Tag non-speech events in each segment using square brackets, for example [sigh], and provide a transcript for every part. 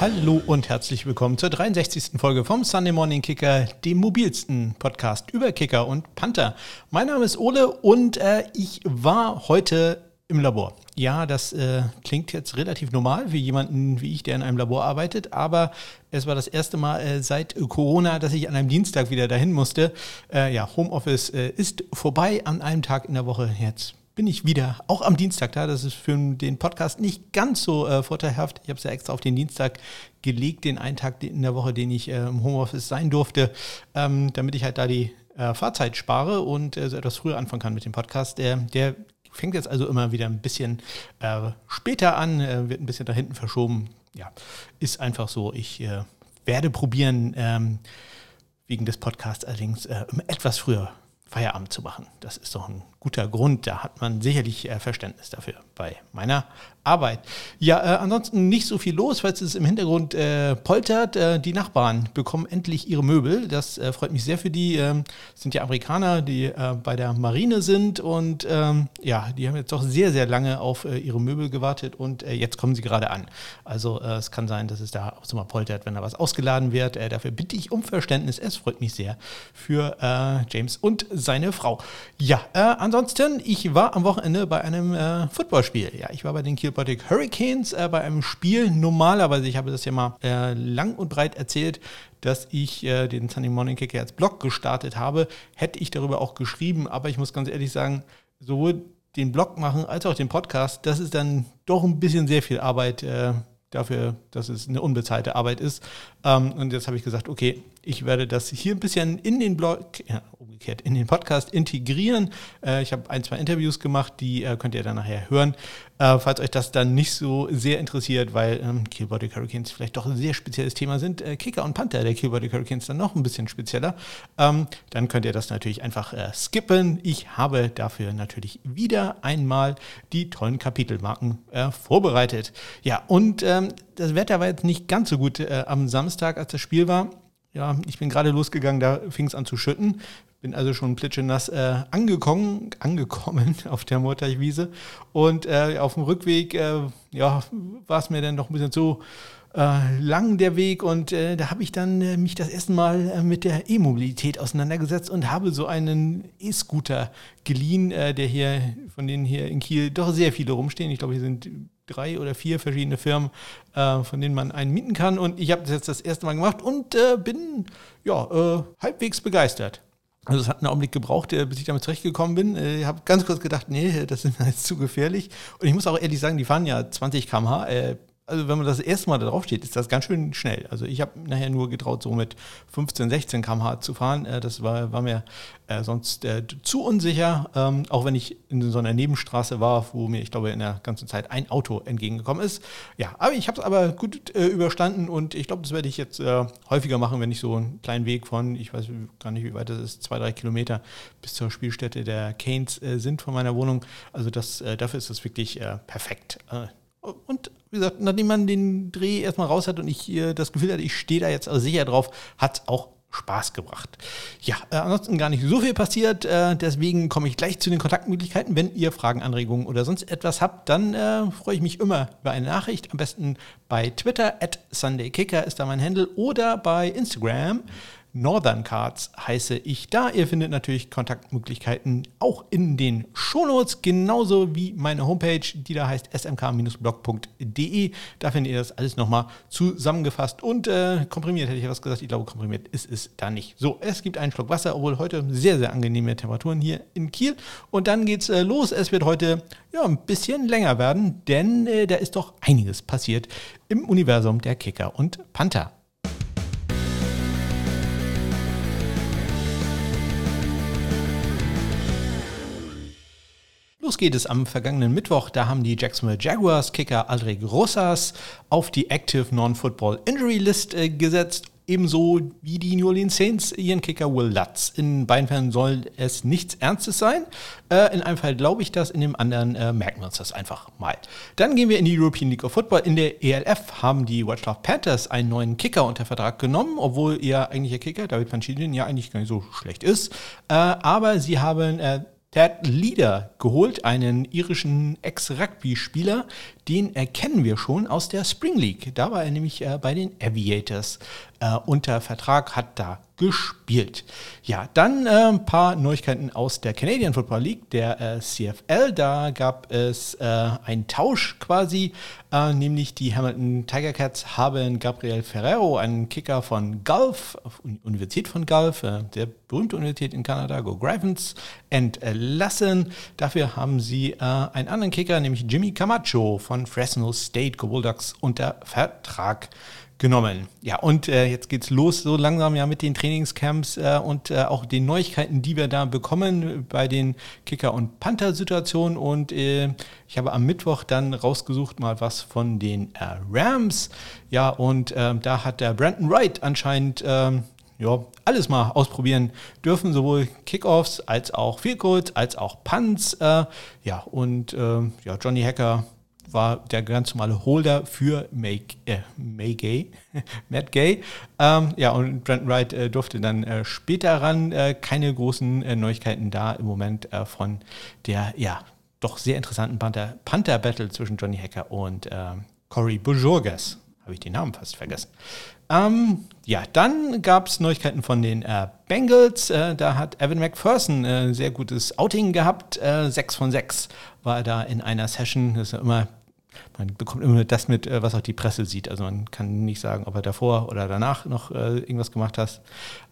Hallo und herzlich willkommen zur 63. Folge vom Sunday Morning Kicker, dem mobilsten Podcast über Kicker und Panther. Mein Name ist Ole und äh, ich war heute im Labor. Ja, das äh, klingt jetzt relativ normal für jemanden wie ich, der in einem Labor arbeitet, aber es war das erste Mal äh, seit Corona, dass ich an einem Dienstag wieder dahin musste. Äh, ja, Homeoffice äh, ist vorbei an einem Tag in der Woche. Jetzt bin ich wieder, auch am Dienstag da. Das ist für den Podcast nicht ganz so äh, vorteilhaft. Ich habe es ja extra auf den Dienstag gelegt, den einen Tag in der Woche, den ich äh, im Homeoffice sein durfte, ähm, damit ich halt da die äh, Fahrzeit spare und äh, so etwas früher anfangen kann mit dem Podcast. Der, der fängt jetzt also immer wieder ein bisschen äh, später an, äh, wird ein bisschen da hinten verschoben. Ja, ist einfach so. Ich werde probieren, ähm, wegen des Podcasts allerdings etwas früher Feierabend zu machen. Das ist doch ein guter Grund. Da hat man sicherlich äh, Verständnis dafür bei meiner Arbeit. Ja, äh, ansonsten nicht so viel los, falls es im Hintergrund äh, poltert. Äh, die Nachbarn bekommen endlich ihre Möbel. Das äh, freut mich sehr für die. Ähm, sind ja Amerikaner, die äh, bei der Marine sind und ähm, ja, die haben jetzt doch sehr, sehr lange auf ihre Möbel gewartet und jetzt kommen sie gerade an. Also es kann sein, dass es da auch so mal poltert, wenn da was ausgeladen wird. dafür bitte ich um Verständnis. Es freut mich sehr für James und seine Frau. Ja, ansonsten, ich war am Wochenende bei einem äh, Footballspiel. Ja, ich war bei den Kiel Baltic Hurricanes äh, bei einem Spiel. Normalerweise, ich habe das ja mal äh, lang und breit erzählt, dass ich äh, den Sunday Morning Kicker als Blog gestartet habe, hätte ich darüber auch geschrieben. Aber ich muss ganz ehrlich sagen, sowohl den Blog machen als auch den Podcast, das ist dann doch ein bisschen sehr viel Arbeit äh, dafür, dass es eine unbezahlte Arbeit ist. Ähm, und jetzt habe ich gesagt, okay, ich werde das hier ein bisschen in den Blog, ja, umgekehrt, in den Podcast integrieren. Äh, ich habe ein, zwei Interviews gemacht, die äh, könnt ihr dann nachher hören. Äh, falls euch das dann nicht so sehr interessiert, weil ähm, Killbody Hurricanes vielleicht doch ein sehr spezielles Thema sind, äh, Kicker und Panther der Killbody Hurricanes dann noch ein bisschen spezieller, ähm, dann könnt ihr das natürlich einfach äh, skippen. Ich habe dafür natürlich wieder einmal die tollen Kapitelmarken äh, vorbereitet. Ja, und ähm, das Wetter war jetzt nicht ganz so gut am Samstag, als das Spiel war. Ja, ich bin gerade losgegangen, da fing es an zu schütten. Bin also schon plitschenass äh, angekommen, angekommen [laughs] auf der Murteichwiese. Und äh, auf dem Rückweg äh, ja, war es mir dann noch ein bisschen zu äh, lang der Weg. Und äh, da habe ich dann äh, mich das erste Mal mit der E-Mobilität auseinandergesetzt und habe so einen E-Scooter geliehen, der hier, von denen hier in Kiel doch sehr viele rumstehen. Ich glaube, hier sind drei oder vier verschiedene Firmen, äh, von denen man einen mieten kann. Und ich habe das jetzt das erste Mal gemacht und äh, bin ja äh, halbwegs begeistert. Also es hat einen Augenblick gebraucht, äh, bis ich damit zurechtgekommen bin. Ich habe ganz kurz gedacht, nee, das ist [laughs] jetzt zu gefährlich. Und ich muss auch ehrlich sagen, die fahren ja 20 km/h also wenn man das erste Mal da drauf steht, ist das ganz schön schnell. Also ich habe nachher nur getraut, so mit 15, 16 km/h zu fahren. Äh, das war, war mir äh, sonst äh, zu unsicher, ähm, auch wenn ich in so einer Nebenstraße war, wo mir, ich glaube, in der ganzen Zeit ein Auto entgegengekommen ist. Ja, aber ich habe es aber gut überstanden und ich glaube, das werde ich jetzt häufiger machen, wenn ich so einen kleinen Weg von, ich weiß gar nicht, wie weit das ist, zwei, drei Kilometer bis zur Spielstätte der Canes sind von meiner Wohnung. Also das, dafür ist das wirklich perfekt. Und wie gesagt, nachdem man den Dreh erstmal raus hat und ich äh, das Gefühl hatte, ich stehe da jetzt also sicher drauf, hat auch Spaß gebracht. Ja, äh, ansonsten gar nicht so viel passiert. Äh, deswegen komme ich gleich zu den Kontaktmöglichkeiten. Wenn ihr Fragen, Anregungen oder sonst etwas habt, dann äh, freue ich mich immer über eine Nachricht. Am besten bei Twitter, at SundayKicker ist da mein Handle, oder bei Instagram. Northern Cards heiße ich da. Ihr findet natürlich Kontaktmöglichkeiten auch in den Shownotes, genauso wie meine Homepage, die da heißt smk-blog.de. Da findet ihr das alles nochmal zusammengefasst und äh, komprimiert, hätte ich was gesagt. Ich glaube, komprimiert ist es da nicht. So, es gibt einen Schluck Wasser, obwohl heute sehr, sehr angenehme Temperaturen hier in Kiel. Und dann geht's äh, los. Es wird heute ja, ein bisschen länger werden, denn äh, da ist doch einiges passiert im Universum der Kicker und Panther. Los geht es am vergangenen Mittwoch. Da haben die Jacksonville Jaguars Kicker Aldrich Rosas auf die Active Non-Football Injury List äh, gesetzt. Ebenso wie die New Orleans Saints ihren Kicker Will Lutz. In beiden Fällen soll es nichts Ernstes sein. Äh, in einem Fall glaube ich das, in dem anderen äh, merken wir uns das einfach mal. Dann gehen wir in die European League of Football. In der ELF haben die Watchdog Panthers einen neuen Kicker unter Vertrag genommen, obwohl ihr eigentlicher Kicker, David Van Schieden, ja eigentlich gar nicht so schlecht ist. Äh, aber sie haben Ted Leader geholt, einen irischen Ex-Rugby-Spieler. Den erkennen wir schon aus der Spring League. Da war er nämlich äh, bei den Aviators äh, unter Vertrag, hat da gespielt. Ja, dann äh, ein paar Neuigkeiten aus der Canadian Football League, der äh, CFL. Da gab es äh, einen Tausch quasi, äh, nämlich die Hamilton Tiger Cats haben Gabriel Ferrero, einen Kicker von Gulf, Universität von Gulf, äh, der berühmte Universität in Kanada, Go Gravens, entlassen. Dafür haben sie äh, einen anderen Kicker, nämlich Jimmy Camacho von Fresno State Go Bulldogs unter Vertrag genommen. Ja, und äh, jetzt geht's los so langsam ja mit den Trainingscamps äh, und äh, auch den Neuigkeiten, die wir da bekommen bei den Kicker- und Panther-Situationen. Und äh, ich habe am Mittwoch dann rausgesucht mal was von den äh, Rams. Ja, und äh, da hat der Brandon Wright anscheinend ähm, ja, alles mal ausprobieren dürfen, sowohl Kickoffs als auch Field als auch Punts. Äh, ja, und äh, ja, Johnny Hacker war der ganz normale Holder für May, äh, May Gay, [laughs] Matt Gay. Ähm, ja, und Brandon Wright äh, durfte dann äh, später ran. Äh, keine großen äh, Neuigkeiten da im Moment äh, von der, ja, doch sehr interessanten Panther, Panther Battle zwischen Johnny Hacker und ähm, Cory Bujorges. Habe ich den Namen fast vergessen. Ähm, ja, dann gab es Neuigkeiten von den äh, Bengals. Äh, da hat Evan McPherson ein sehr gutes Outing gehabt. Äh, 6 von 6 war er da in einer Session. Das ist ja immer man bekommt immer das mit, äh, was auch die Presse sieht. Also man kann nicht sagen, ob er davor oder danach noch äh, irgendwas gemacht hat.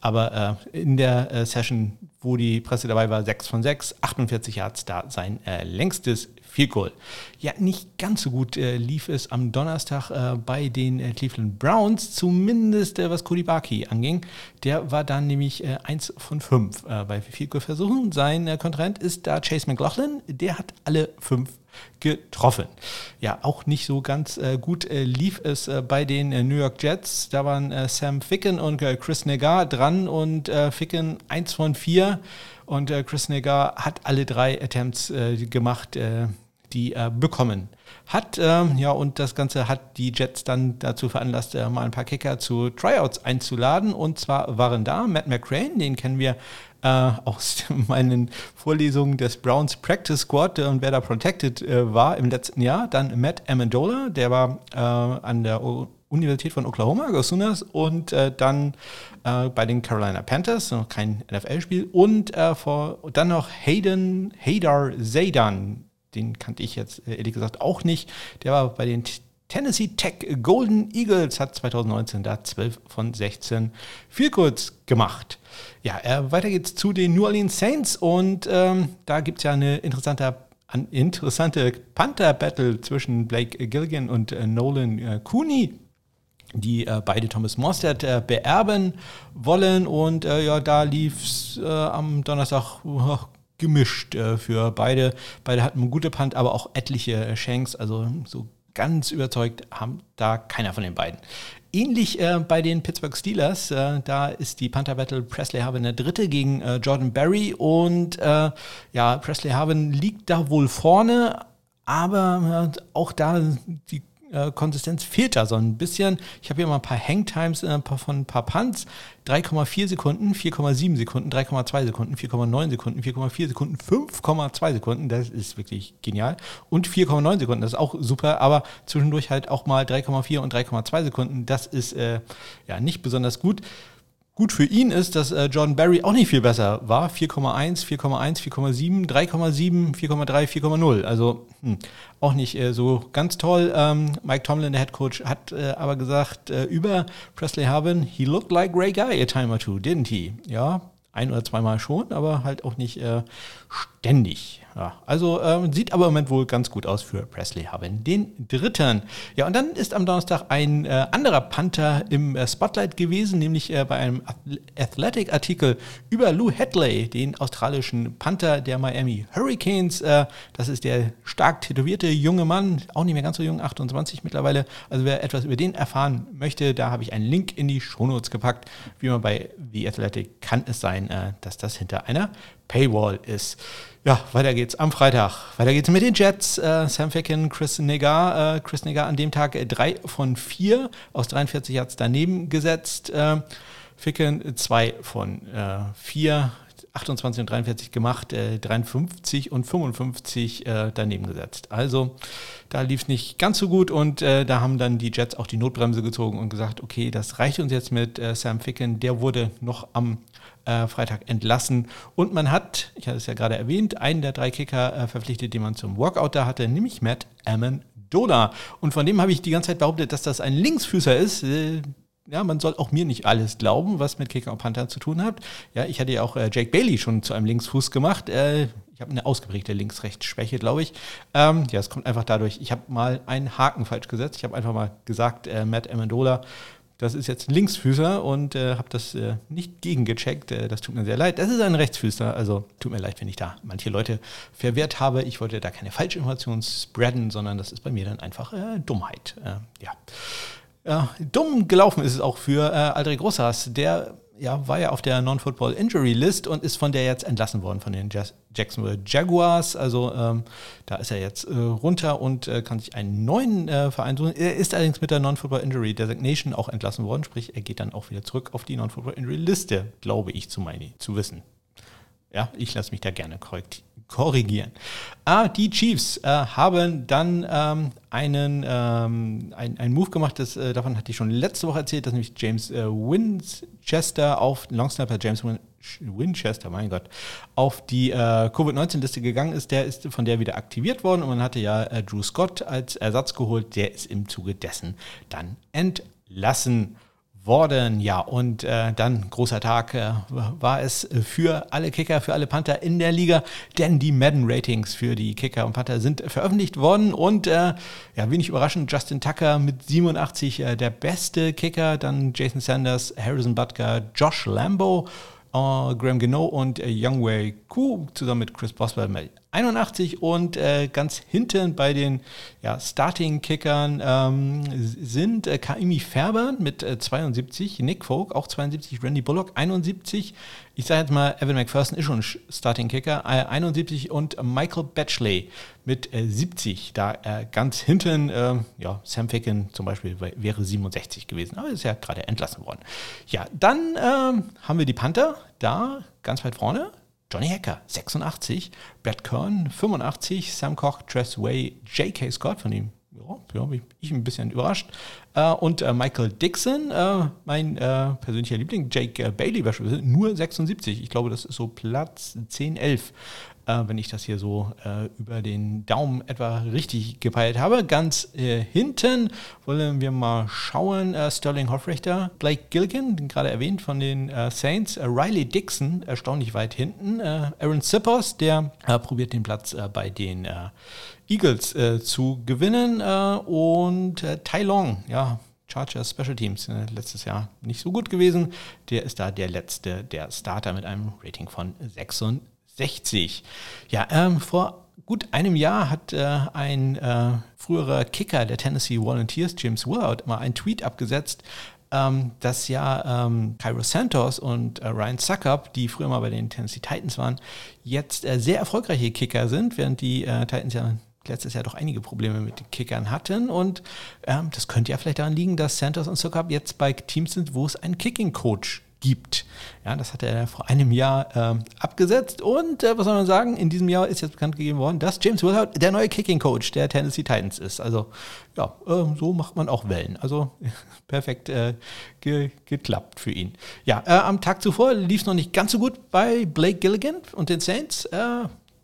Aber äh, in der äh, Session, wo die Presse dabei war, 6 von 6, 48 Yards da sein äh, längstes Field Goal. Ja, nicht ganz so gut äh, lief es am Donnerstag bei den Cleveland Browns, zumindest was Barkey anging. Der war dann nämlich 1 von 5 bei Field Goal Versuchen. Sein Kontrahent ist da Chase McLaughlin. Der hat alle fünf getroffen. Ja, auch nicht so ganz äh, gut äh, lief es äh, bei den äh, New York Jets. Da waren äh, Sam Ficken und äh, Chris Negar dran und Ficken eins von vier und Chris Negar hat alle drei Attempts gemacht, die er bekommen hat. Ähm, ja, und das Ganze hat die Jets dann dazu veranlasst, mal ein paar Kicker zu Tryouts einzuladen. Und zwar waren da Matt McCrane, den kennen wir äh, aus [laughs] meinen Vorlesungen des Browns Practice Squad und wer da protected äh, war im letzten Jahr. Dann Matt Amendola, der war äh, an der Universität von Oklahoma, Go Sooners, und äh, dann äh, bei den Carolina Panthers, noch kein NFL-Spiel, und äh, vor, dann noch Hayden, Haydar Zaydan, den kannte ich jetzt ehrlich gesagt auch nicht, der war bei den Tennessee Tech Golden Eagles, hat 2019 da 12 von 16 viel kurz gemacht. Ja, äh, weiter geht's zu den New Orleans Saints und ähm, da gibt es ja eine interessante, an, interessante Panther-Battle zwischen Blake Gilligan und äh, Nolan äh, Cooney die äh, beide Thomas Morstead äh, beerben wollen. Und äh, ja, da lief es äh, am Donnerstag gemischt äh, für beide. Beide hatten eine gute Punt, aber auch etliche Shanks. Also so ganz überzeugt haben da keiner von den beiden. Ähnlich äh, bei den Pittsburgh Steelers, äh, da ist die Panther Battle Presley Harvin der dritte gegen äh, Jordan Berry und äh, ja, Presley Harvin liegt da wohl vorne, aber äh, auch da die Konsistenz fehlt da so ein bisschen. Ich habe hier mal ein paar Hangtimes äh, von ein paar Punts. 3,4 Sekunden, 4,7 Sekunden, 3,2 Sekunden, 4,9 Sekunden, 4,4 Sekunden, 5,2 Sekunden. Das ist wirklich genial. Und 4,9 Sekunden, das ist auch super. Aber zwischendurch halt auch mal 3,4 und 3,2 Sekunden. Das ist äh, ja nicht besonders gut. Gut für ihn ist, dass äh, Jordan Barry auch nicht viel besser war. 4,1, 4,1, 4,7, 3,7, 4,3, 4,0. Also hm, auch nicht äh, so ganz toll. Ähm, Mike Tomlin, der Head Coach, hat äh, aber gesagt äh, über Presley Harvin, he looked like Ray Guy a time or two, didn't he? Ja, ein oder zweimal schon, aber halt auch nicht äh, ständig. Ja, also ähm, sieht aber im Moment wohl ganz gut aus für Presley Harvin, den dritten. Ja, und dann ist am Donnerstag ein äh, anderer Panther im äh, Spotlight gewesen, nämlich äh, bei einem Athletic-Artikel über Lou Hadley, den australischen Panther der Miami Hurricanes. Äh, das ist der stark tätowierte junge Mann, auch nicht mehr ganz so jung, 28 mittlerweile. Also wer etwas über den erfahren möchte, da habe ich einen Link in die Shownotes gepackt. Wie man bei The Athletic kann es sein, äh, dass das hinter einer Paywall ist. Ja, weiter geht's am Freitag. Weiter geht's mit den Jets. Äh, Sam Ficken, Chris Negar. Äh, Chris Negar an dem Tag äh, drei von vier aus 43 Yards daneben gesetzt. Äh, Ficken zwei von äh, vier 28 und 43 gemacht, äh, 53 und 55 äh, daneben gesetzt. Also da lief es nicht ganz so gut und äh, da haben dann die Jets auch die Notbremse gezogen und gesagt, okay, das reicht uns jetzt mit äh, Sam Ficken. Der wurde noch am äh, Freitag entlassen und man hat, ich hatte es ja gerade erwähnt, einen der drei Kicker äh, verpflichtet, den man zum Workout da hatte, nämlich Matt Amendola. Und von dem habe ich die ganze Zeit behauptet, dass das ein Linksfüßer ist ja, man soll auch mir nicht alles glauben, was mit Kicker und Panther zu tun hat. Ja, ich hatte ja auch äh, Jake Bailey schon zu einem Linksfuß gemacht. Äh, ich habe eine ausgeprägte Links-Rechts-Schwäche, glaube ich. Ähm, ja, es kommt einfach dadurch, ich habe mal einen Haken falsch gesetzt. Ich habe einfach mal gesagt, äh, Matt Amendola, das ist jetzt ein Linksfüßer und äh, habe das äh, nicht gegengecheckt. Äh, das tut mir sehr leid. Das ist ein Rechtsfüßer. Also tut mir leid, wenn ich da manche Leute verwehrt habe. Ich wollte da keine Falschinformationen spreaden, sondern das ist bei mir dann einfach äh, Dummheit. Äh, ja. Ja, dumm gelaufen ist es auch für äh, Aldrich Grossas. Der ja, war ja auf der Non-Football Injury List und ist von der jetzt entlassen worden von den Jacksonville Jaguars. Also ähm, da ist er jetzt äh, runter und äh, kann sich einen neuen äh, Verein suchen. Er ist allerdings mit der Non-Football Injury Designation auch entlassen worden, sprich er geht dann auch wieder zurück auf die Non-Football Injury Liste, glaube ich zu, meine, zu wissen. Ja, ich lasse mich da gerne korrekt, korrigieren. Ah, die Chiefs äh, haben dann ähm, einen, ähm, ein, einen Move gemacht, das, äh, davon hatte ich schon letzte Woche erzählt, dass nämlich James äh, Winchester auf Longsnapper James Win Winchester, mein Gott, auf die äh, Covid-19-Liste gegangen ist. Der ist von der wieder aktiviert worden und man hatte ja äh, Drew Scott als Ersatz geholt. Der ist im Zuge dessen dann entlassen worden. Ja, und äh, dann großer Tag äh, war es für alle Kicker, für alle Panther in der Liga, denn die Madden-Ratings für die Kicker und Panther sind veröffentlicht worden und äh, ja, wenig überraschend, Justin Tucker mit 87 äh, der beste Kicker, dann Jason Sanders, Harrison Butker, Josh Lambo Uh, Graham Gino und äh, Youngway Ku zusammen mit Chris Boswell 81 und äh, ganz hinten bei den ja, Starting-Kickern ähm, sind äh, Kaimi Färber mit äh, 72, Nick Folk auch 72, Randy Bullock 71, ich sage jetzt mal, Evan McPherson ist schon Starting-Kicker, äh, 71 und Michael Batchley mit 70. Äh, da äh, ganz hinten, ja, Sam Ficken zum Beispiel wäre 67 gewesen, aber ist ja gerade entlassen worden. Ja, dann ähm, haben wir die Panther, da ganz weit vorne, Johnny Hacker, 86, Brad Kern, 85, Sam Koch, Tress Way, J.K. Scott, von ihm ja, ja, ich ein bisschen überrascht. Äh, und äh, Michael Dixon, äh, mein persönlicher Liebling, Jake Bailey beispielsweise, nur 76. Ich glaube, das ist so Platz 10, 11 äh, wenn ich das hier so äh, über den Daumen etwa richtig gepeilt habe. Ganz äh, hinten wollen wir mal schauen. Äh, Sterling Hoffrichter, Blake Gilligan, gerade erwähnt von den äh, Saints, äh, Riley Dixon, erstaunlich weit hinten. Aaron Sippers, der probiert den Platz bei den Eagles zu gewinnen. und Tai Long, ja, Chargers Special Teams letztes Jahr nicht so gut gewesen. Der ist da der letzte, der Starter mit einem Rating von 66. 60. Ja, ähm, vor gut einem Jahr hat äh, ein äh, früherer Kicker der Tennessee Volunteers, James Willard, mal einen Tweet abgesetzt, ähm, dass ja ähm, Cairo Santos und äh, Ryan Suckup, die früher mal bei den Tennessee Titans waren, jetzt äh, sehr erfolgreiche Kicker sind, während die äh, Titans ja letztes Jahr doch einige Probleme mit den Kickern hatten. Und ähm, das könnte ja vielleicht daran liegen, dass Santos und Suckup jetzt bei Teams sind, wo es einen Kicking-Coach gibt. Ja, das hat er vor einem Jahr ähm, abgesetzt. Und äh, was soll man sagen? In diesem Jahr ist jetzt bekannt gegeben worden, dass James Willard der neue Kicking Coach der Tennessee Titans ist. Also ja, äh, so macht man auch Wellen. Also [laughs] perfekt äh, ge geklappt für ihn. Ja, äh, am Tag zuvor lief es noch nicht ganz so gut bei Blake Gilligan und den Saints.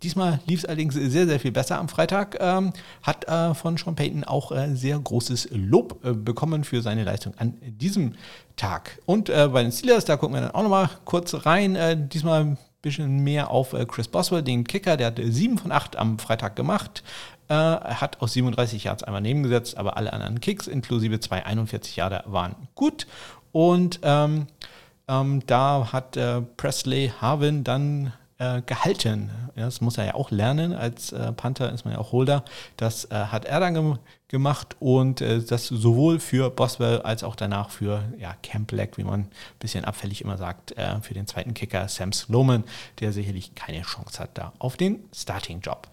Diesmal lief es allerdings sehr, sehr viel besser am Freitag. Ähm, hat äh, von Sean Payton auch äh, sehr großes Lob äh, bekommen für seine Leistung an diesem Tag. Und äh, bei den Steelers, da gucken wir dann auch nochmal kurz rein. Äh, diesmal ein bisschen mehr auf äh, Chris Boswell, den Kicker. Der hat 7 von 8 am Freitag gemacht. Er hat aus 37 Yards einmal nebengesetzt, aber alle anderen Kicks, inklusive zwei 41 Yards, waren gut. Und ähm, ähm, da hat Presley Harvin dann äh, gehalten. Ja, das muss er ja auch lernen. Als äh, Panther ist man ja auch Holder. Das äh, hat er dann ge gemacht und äh, das sowohl für Boswell als auch danach für ja, Camp Black, wie man ein bisschen abfällig immer sagt, äh, für den zweiten Kicker Sam Sloman, der sicherlich keine Chance hat da auf den Starting-Job.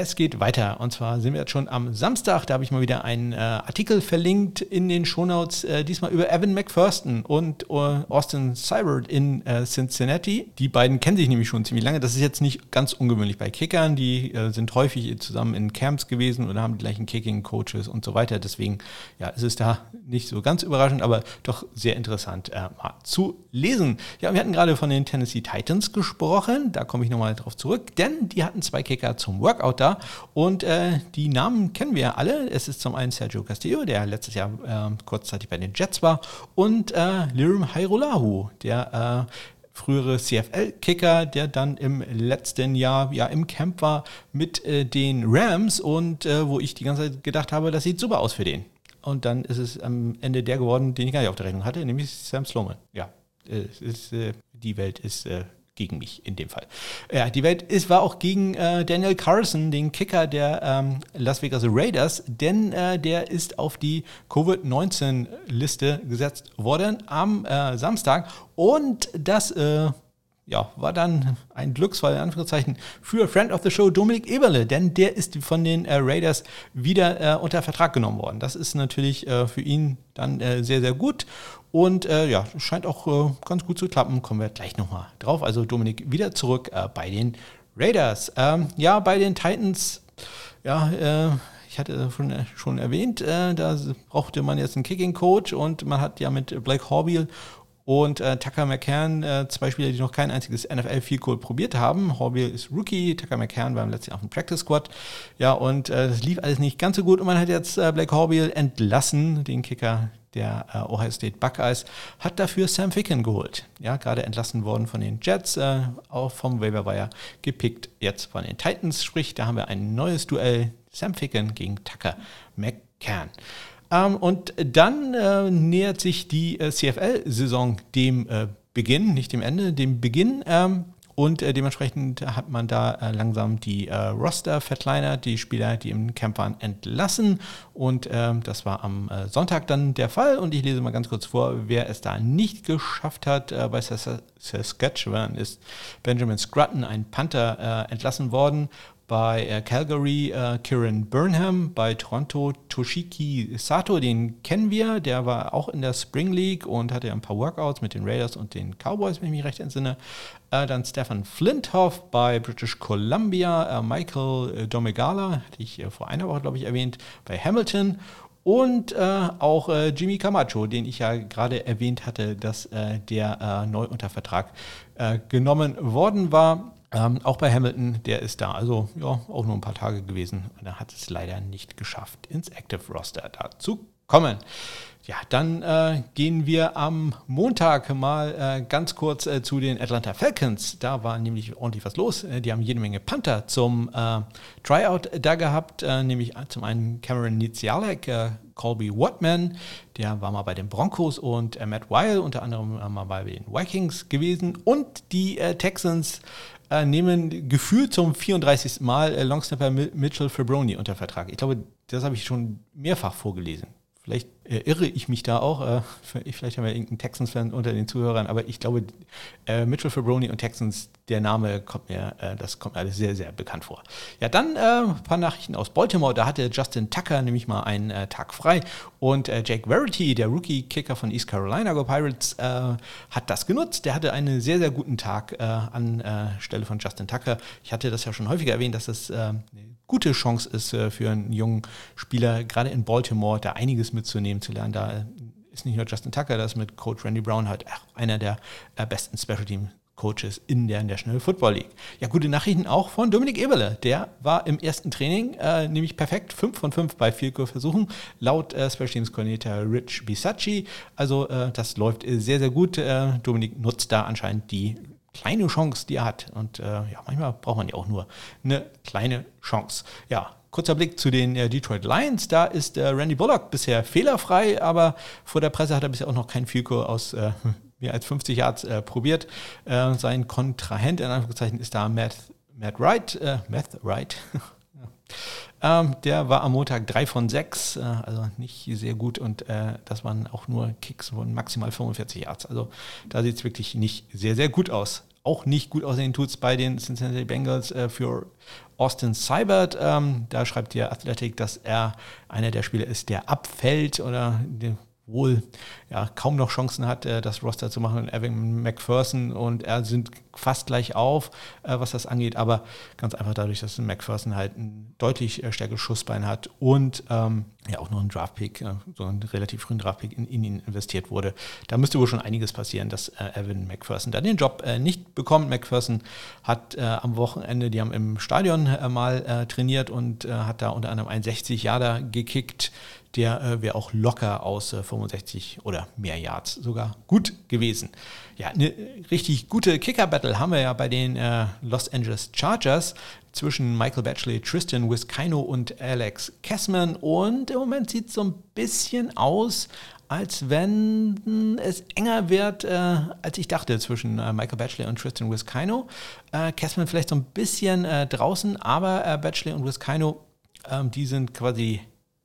Es geht weiter. Und zwar sind wir jetzt schon am Samstag. Da habe ich mal wieder einen äh, Artikel verlinkt in den Shownotes. Äh, diesmal über Evan McPherson und äh, Austin Seibert in äh, Cincinnati. Die beiden kennen sich nämlich schon ziemlich lange. Das ist jetzt nicht ganz ungewöhnlich bei Kickern. Die äh, sind häufig zusammen in Camps gewesen oder haben die gleichen Kicking-Coaches und so weiter. Deswegen ja, ist es da nicht so ganz überraschend, aber doch sehr interessant äh, mal zu lesen. Ja, wir hatten gerade von den Tennessee Titans gesprochen. Da komme ich nochmal drauf zurück, denn die hatten zwei Kicker zum Workout da und äh, die Namen kennen wir alle. Es ist zum einen Sergio Castillo, der letztes Jahr äh, kurzzeitig bei den Jets war, und äh, Lirim Hairolahu, der äh, frühere CFL-Kicker, der dann im letzten Jahr ja im Camp war mit äh, den Rams und äh, wo ich die ganze Zeit gedacht habe, das sieht super aus für den. Und dann ist es am Ende der geworden, den ich gar nicht auf der Rechnung hatte, nämlich Sam Sloman. Ja, ist, die Welt ist gegen mich in dem Fall. Ja, die Welt ist, war auch gegen äh, Daniel Carson, den Kicker der ähm, Las Vegas Raiders, denn äh, der ist auf die Covid-19-Liste gesetzt worden am äh, Samstag und das äh, ja, war dann ein Glücksfall in Anführungszeichen für Friend of the Show Dominik Eberle, denn der ist von den äh, Raiders wieder äh, unter Vertrag genommen worden. Das ist natürlich äh, für ihn dann äh, sehr, sehr gut und äh, ja, scheint auch äh, ganz gut zu klappen. Kommen wir gleich nochmal drauf. Also Dominik wieder zurück bei den Raiders. Ähm, ja, bei den Titans, ja, ich hatte schon, schon erwähnt, da brauchte man jetzt einen Kicking-Coach und man hat ja mit Blake Horbiel und äh, Tucker McCann, äh, zwei Spieler, die noch kein einziges NFL Field Goal probiert haben. Horbiel ist Rookie, Tucker McCann war im letzten Jahr auf dem Practice Squad. Ja, und äh, das lief alles nicht ganz so gut und man hat jetzt äh, Blake Horbiel entlassen, den Kicker der äh, Ohio State Buckeyes, hat dafür Sam Ficken geholt. Ja, gerade entlassen worden von den Jets, äh, auch vom Waiver Wire gepickt, jetzt von den Titans. Sprich, da haben wir ein neues Duell, Sam Ficken gegen Tucker McCann. Ähm, und dann äh, nähert sich die äh, CFL-Saison dem äh, Beginn, nicht dem Ende, dem Beginn. Ähm, und äh, dementsprechend hat man da äh, langsam die äh, Roster verkleinert, die Spieler, die im Camp waren, entlassen. Und ähm, das war am Sonntag dann der Fall. Und ich lese mal ganz kurz vor, wer es da nicht geschafft hat. bei Saskatchewan ist Benjamin Scrutton, ein Panther, entlassen worden bei äh, Calgary äh, Kieran Burnham, bei Toronto Toshiki Sato, den kennen wir, der war auch in der Spring League und hatte ein paar Workouts mit den Raiders und den Cowboys, wenn ich mich recht entsinne. Äh, dann Stefan Flinthoff bei British Columbia, äh, Michael äh, Domegala, hatte ich äh, vor einer Woche, glaube ich, erwähnt, bei Hamilton und äh, auch äh, Jimmy Camacho, den ich ja gerade erwähnt hatte, dass äh, der neu unter Vertrag genommen worden war. Ähm, auch bei Hamilton, der ist da, also ja, auch nur ein paar Tage gewesen. Und er hat es leider nicht geschafft, ins Active Roster da zu kommen. Ja, dann äh, gehen wir am Montag mal äh, ganz kurz äh, zu den Atlanta Falcons. Da war nämlich ordentlich was los. Äh, die haben jede Menge Panther zum äh, Tryout da gehabt, äh, nämlich zum einen Cameron Nizialek, Colby Watman, der war mal bei den Broncos und Matt Weil unter anderem mal bei den Vikings gewesen und die Texans äh, nehmen gefühlt zum 34. Mal äh, Longsnapper Mitchell Fabroni unter Vertrag. Ich glaube, das habe ich schon mehrfach vorgelesen. Vielleicht äh, irre ich mich da auch. Äh, [laughs] vielleicht haben wir irgendeinen Texans-Fan unter den Zuhörern, aber ich glaube, äh, Mitchell Fabroni und Texans, der Name kommt mir, äh, das kommt mir alles sehr, sehr bekannt vor. Ja, dann äh, ein paar Nachrichten aus Baltimore. Da hatte Justin Tucker nämlich mal einen äh, Tag frei und Jake Verity, der Rookie-Kicker von East Carolina Go Pirates, hat das genutzt. Der hatte einen sehr, sehr guten Tag an Stelle von Justin Tucker. Ich hatte das ja schon häufiger erwähnt, dass das eine gute Chance ist für einen jungen Spieler, gerade in Baltimore, da einiges mitzunehmen kennenzulernen. Da ist nicht nur Justin Tucker, da ist mit Coach Randy Brown halt einer der äh, besten Special Team Coaches in der National Football League. Ja, gute Nachrichten auch von Dominik Eberle. Der war im ersten Training äh, nämlich perfekt. 5 von 5 bei Field Goal Versuchen, laut äh, Special Teams Coordinator Rich Bisacci. Also äh, das läuft sehr, sehr gut. Äh, Dominik nutzt da anscheinend die kleine Chance, die er hat. Und äh, ja, manchmal braucht man ja auch nur eine kleine Chance. Ja, Kurzer Blick zu den äh, Detroit Lions. Da ist Randy Bullock bisher fehlerfrei, aber vor der Presse hat er bisher auch noch kein Fico aus mehr als 50 Yards äh, probiert. Äh, sein Kontrahent in Anführungszeichen ist da Matt, Matt Wright. Äh, Matt Wright. [laughs] ähm, der war am Montag 3 von 6, also nicht sehr gut und das waren auch nur Kicks von maximal 45 Yards. Also da sieht es wirklich nicht sehr, sehr gut aus auch nicht gut aussehen tut es bei den Cincinnati Bengals äh, für Austin Seibert. Ähm, da schreibt der Athletic, dass er einer der Spieler ist, der abfällt oder wohl ja, kaum noch Chancen hat, äh, das Roster zu machen. Evan McPherson und er sind fast gleich auf, äh, was das angeht, aber ganz einfach dadurch, dass McPherson halt ein deutlich äh, stärkeres Schussbein hat und ähm, ja auch noch ein Draftpick, so ein relativ frühen Draftpick in, in, ihn investiert wurde. Da müsste wohl schon einiges passieren, dass Evan McPherson da den Job nicht bekommt. McPherson hat am Wochenende, die haben im Stadion mal trainiert und hat da unter anderem ein 60 Jahre gekickt der äh, wäre auch locker aus äh, 65 oder mehr Yards sogar gut gewesen. Ja, eine richtig gute Kicker-Battle haben wir ja bei den äh, Los Angeles Chargers zwischen Michael Batchley, Tristan Wiskino und Alex Kessman. Und im Moment sieht es so ein bisschen aus, als wenn es enger wird, äh, als ich dachte, zwischen äh, Michael Batchley und Tristan Wiskino. Äh, Kessman vielleicht so ein bisschen äh, draußen, aber äh, Batchley und Wiskino, ähm, die sind quasi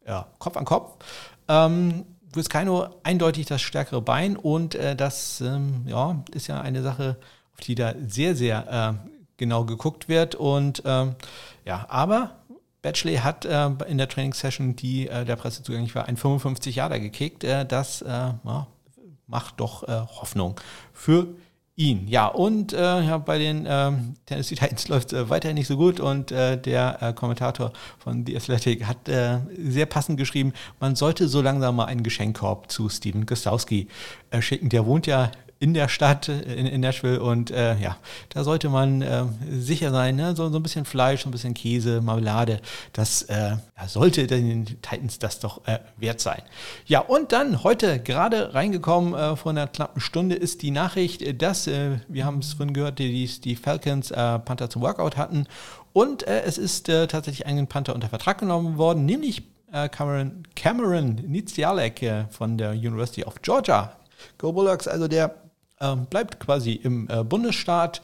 ja, Kopf an Kopf. Ähm, Vizcaino eindeutig das stärkere Bein und äh, das ähm, ja, ist ja eine Sache, auf die da sehr, sehr äh, genau geguckt wird. Und ähm, ja, aber Batchley hat äh, in der Trainingssession, die äh, der Presse zugänglich war, ein 55 Jahre gekickt. Äh, das äh, ja, macht doch Hoffnung für ihn. Ja, und äh, ja, bei den ähm, Tennessee Titans [laughs] läuft es äh, weiterhin nicht so gut und äh, der äh, Kommentator von The Athletic hat äh, sehr passend geschrieben, man sollte so langsam mal einen Geschenkkorb zu Steven Gostowski äh, schicken. Der wohnt ja in der Stadt, in, in Nashville. Und äh, ja, da sollte man äh, sicher sein, ne? so, so ein bisschen Fleisch, so ein bisschen Käse, Marmelade. Das äh, sollte den Titans das doch äh, wert sein. Ja, und dann heute gerade reingekommen äh, vor einer knappen Stunde ist die Nachricht, dass, äh, wir haben es vorhin gehört, die, die Falcons Panther zum Workout hatten. Und es ist tatsächlich ein Panther unter Vertrag genommen worden, nämlich Cameron, Cameron Nizialek von der University of Georgia. Go Bulldogs, also der bleibt quasi im äh, Bundesstaat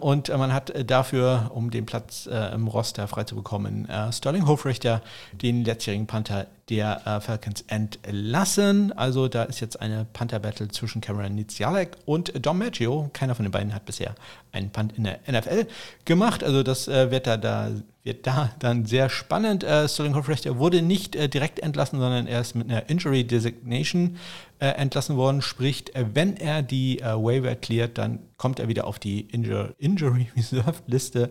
und man hat äh, dafür, um den Platz im Roster frei zu bekommen, Sterling Hofrichter, den letztjährigen Panther der Falcons, entlassen. Also da ist jetzt eine Panther-Battle zwischen Cameron Nizialek und Dom Maggio. Keiner von den beiden hat bisher einen Punt in der NFL gemacht. Also das wird da, da wird da dann sehr spannend. Äh, Sterling Hofrechter wurde nicht äh, direkt entlassen, sondern er ist mit einer Injury Designation äh, entlassen worden. Sprich, äh, wenn er die äh, Waiver cleart, dann kommt er wieder auf die Injur Injury Reserve Liste.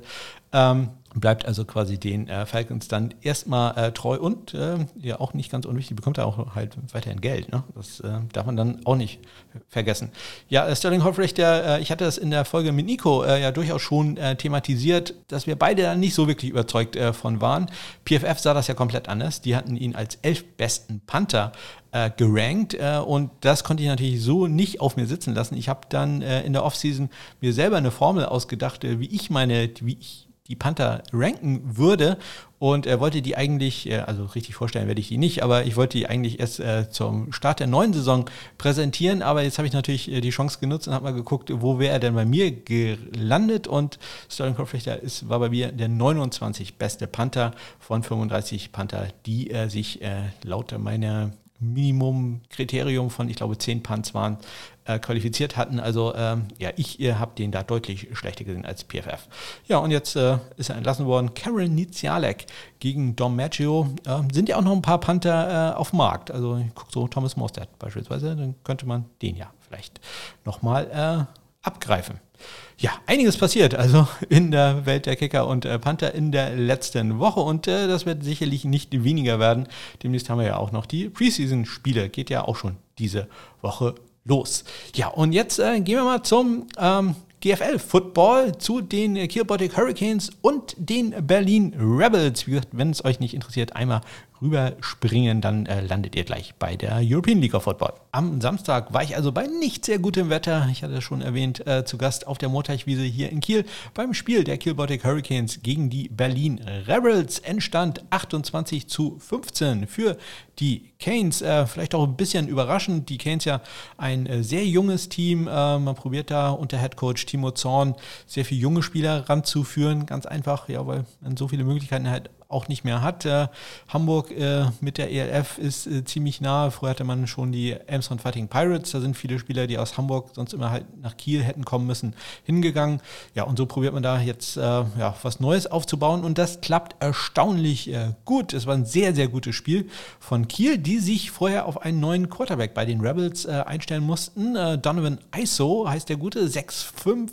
Ähm, bleibt also quasi den äh, Falcons dann erstmal äh, treu und äh, ja auch nicht ganz unwichtig, bekommt er auch halt weiterhin Geld. Ne? Das äh, darf man dann auch nicht vergessen. Ja, äh, Sterling Hoffrecht, der, äh, ich hatte das in der Folge mit Nico ja durchaus schon thematisiert, dass wir beide nicht so wirklich überzeugt von waren. PFF sah das ja komplett anders. Die hatten ihn als elf besten Panther gerankt und das konnte ich natürlich so nicht auf mir sitzen lassen. Ich habe dann in der Offseason mir selber eine Formel ausgedacht, wie ich meine, wie ich die Panther ranken würde. Und er wollte die eigentlich, äh, also richtig vorstellen werde ich die nicht, aber ich wollte die eigentlich erst äh, zum Start der neuen Saison präsentieren. Aber jetzt habe ich natürlich äh, die Chance genutzt und habe mal geguckt, wo wäre er denn bei mir gelandet. Und Sterling Kopflichter ist, war bei mir der 29 beste Panther von 35 Panther, die er sich laut meiner Minimum-Kriterium von, ich glaube, 10 Punts waren, äh, qualifiziert hatten. Also ähm, ja, ich äh, habe den da deutlich schlechter gesehen als PFF. Ja, und jetzt äh, ist er entlassen worden. Karen Nizialek gegen Dom Maggio. Ähm, sind ja auch noch ein paar Panther äh, auf dem Markt. Also ich gucke so Thomas Mostert beispielsweise, dann könnte man den ja vielleicht nochmal äh, abgreifen. Ja, einiges passiert also [laughs] in der Welt der Kicker und äh, Panther in der letzten Woche und äh, das wird sicherlich nicht weniger werden. Demnächst haben wir ja auch noch die Preseason-Spiele, geht ja auch schon diese Woche los. Ja, und jetzt äh, gehen wir mal zum ähm, GFL Football zu den Kiel Baltic Hurricanes und den Berlin Rebels. Wie gesagt, wenn es euch nicht interessiert, einmal rüberspringen, dann äh, landet ihr gleich bei der European League of Football. Am Samstag war ich also bei nicht sehr gutem Wetter, ich hatte es schon erwähnt, äh, zu Gast auf der Moorteichwiese hier in Kiel beim Spiel der Kiel Baltic Hurricanes gegen die Berlin Rebels. Endstand 28 zu 15 für die Canes. Äh, vielleicht auch ein bisschen überraschend. Die Canes ja ein äh, sehr junges Team. Äh, man probiert da unter Head Coach Timo Zorn sehr viele junge Spieler ranzuführen. Ganz einfach, ja, weil man so viele Möglichkeiten hat, auch nicht mehr hat. Äh, Hamburg äh, mit der ELF ist äh, ziemlich nah. Früher hatte man schon die Elmshorn Fighting Pirates. Da sind viele Spieler, die aus Hamburg sonst immer halt nach Kiel hätten kommen müssen, hingegangen. Ja, und so probiert man da jetzt äh, ja, was Neues aufzubauen und das klappt erstaunlich äh, gut. Es war ein sehr, sehr gutes Spiel von Kiel, die sich vorher auf einen neuen Quarterback bei den Rebels äh, einstellen mussten. Donovan ISO heißt der gute, 6'5,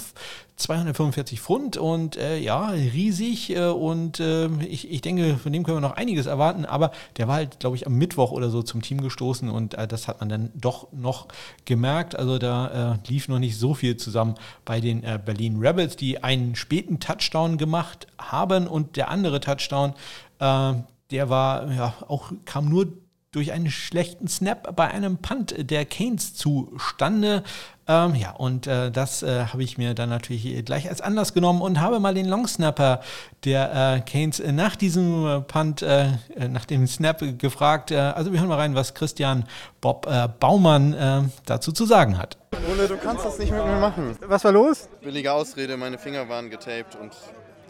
245 Pfund und äh, ja, riesig äh, und äh, ich, ich denke, von dem können wir noch einiges erwarten, aber der war halt, glaube ich, am Mittwoch oder so zum Team gestoßen und äh, das hat man dann doch noch gemerkt. Also da äh, lief noch nicht so viel zusammen bei den äh, Berlin Rebels, die einen späten Touchdown gemacht haben und der andere Touchdown, der war ja auch, kam nur durch einen schlechten Snap bei einem Punt der Canes zustande. Ähm, ja, und äh, das äh, habe ich mir dann natürlich gleich als Anlass genommen und habe mal den Longsnapper der äh, Canes nach diesem äh, Punt, äh, nach dem Snap gefragt. Äh, also wir hören mal rein, was Christian Bob Baumann dazu zu sagen hat. Ole, du kannst das nicht mit mir machen. Was war los? Billige Ausrede, meine Finger waren getaped und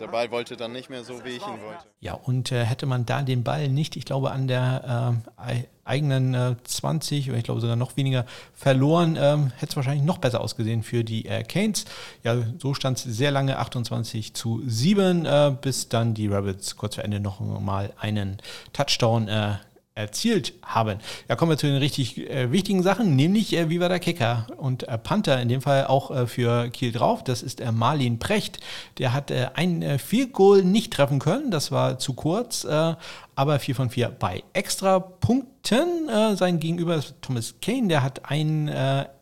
der Ball wollte dann nicht mehr so, wie ich ihn wollte. Ja, und äh, hätte man da den Ball nicht, ich glaube, an der äh, eigenen äh, 20 oder ich glaube sogar noch weniger verloren, ähm, hätte es wahrscheinlich noch besser ausgesehen für die äh, Canes. Ja, so stand es sehr lange 28 zu 7, äh, bis dann die Rabbits kurz vor Ende noch mal einen Touchdown äh, erzielt haben. Ja, kommen wir zu den richtig äh, wichtigen Sachen, nämlich äh, wie war der Kicker und äh, Panther, in dem Fall auch äh, für Kiel drauf. Das ist äh, Marlin Precht. Der hat äh, ein äh, Field Goal nicht treffen können, das war zu kurz, aber 4 von 4 bei Extrapunkten. sein Gegenüber ist Thomas Kane, der hat einen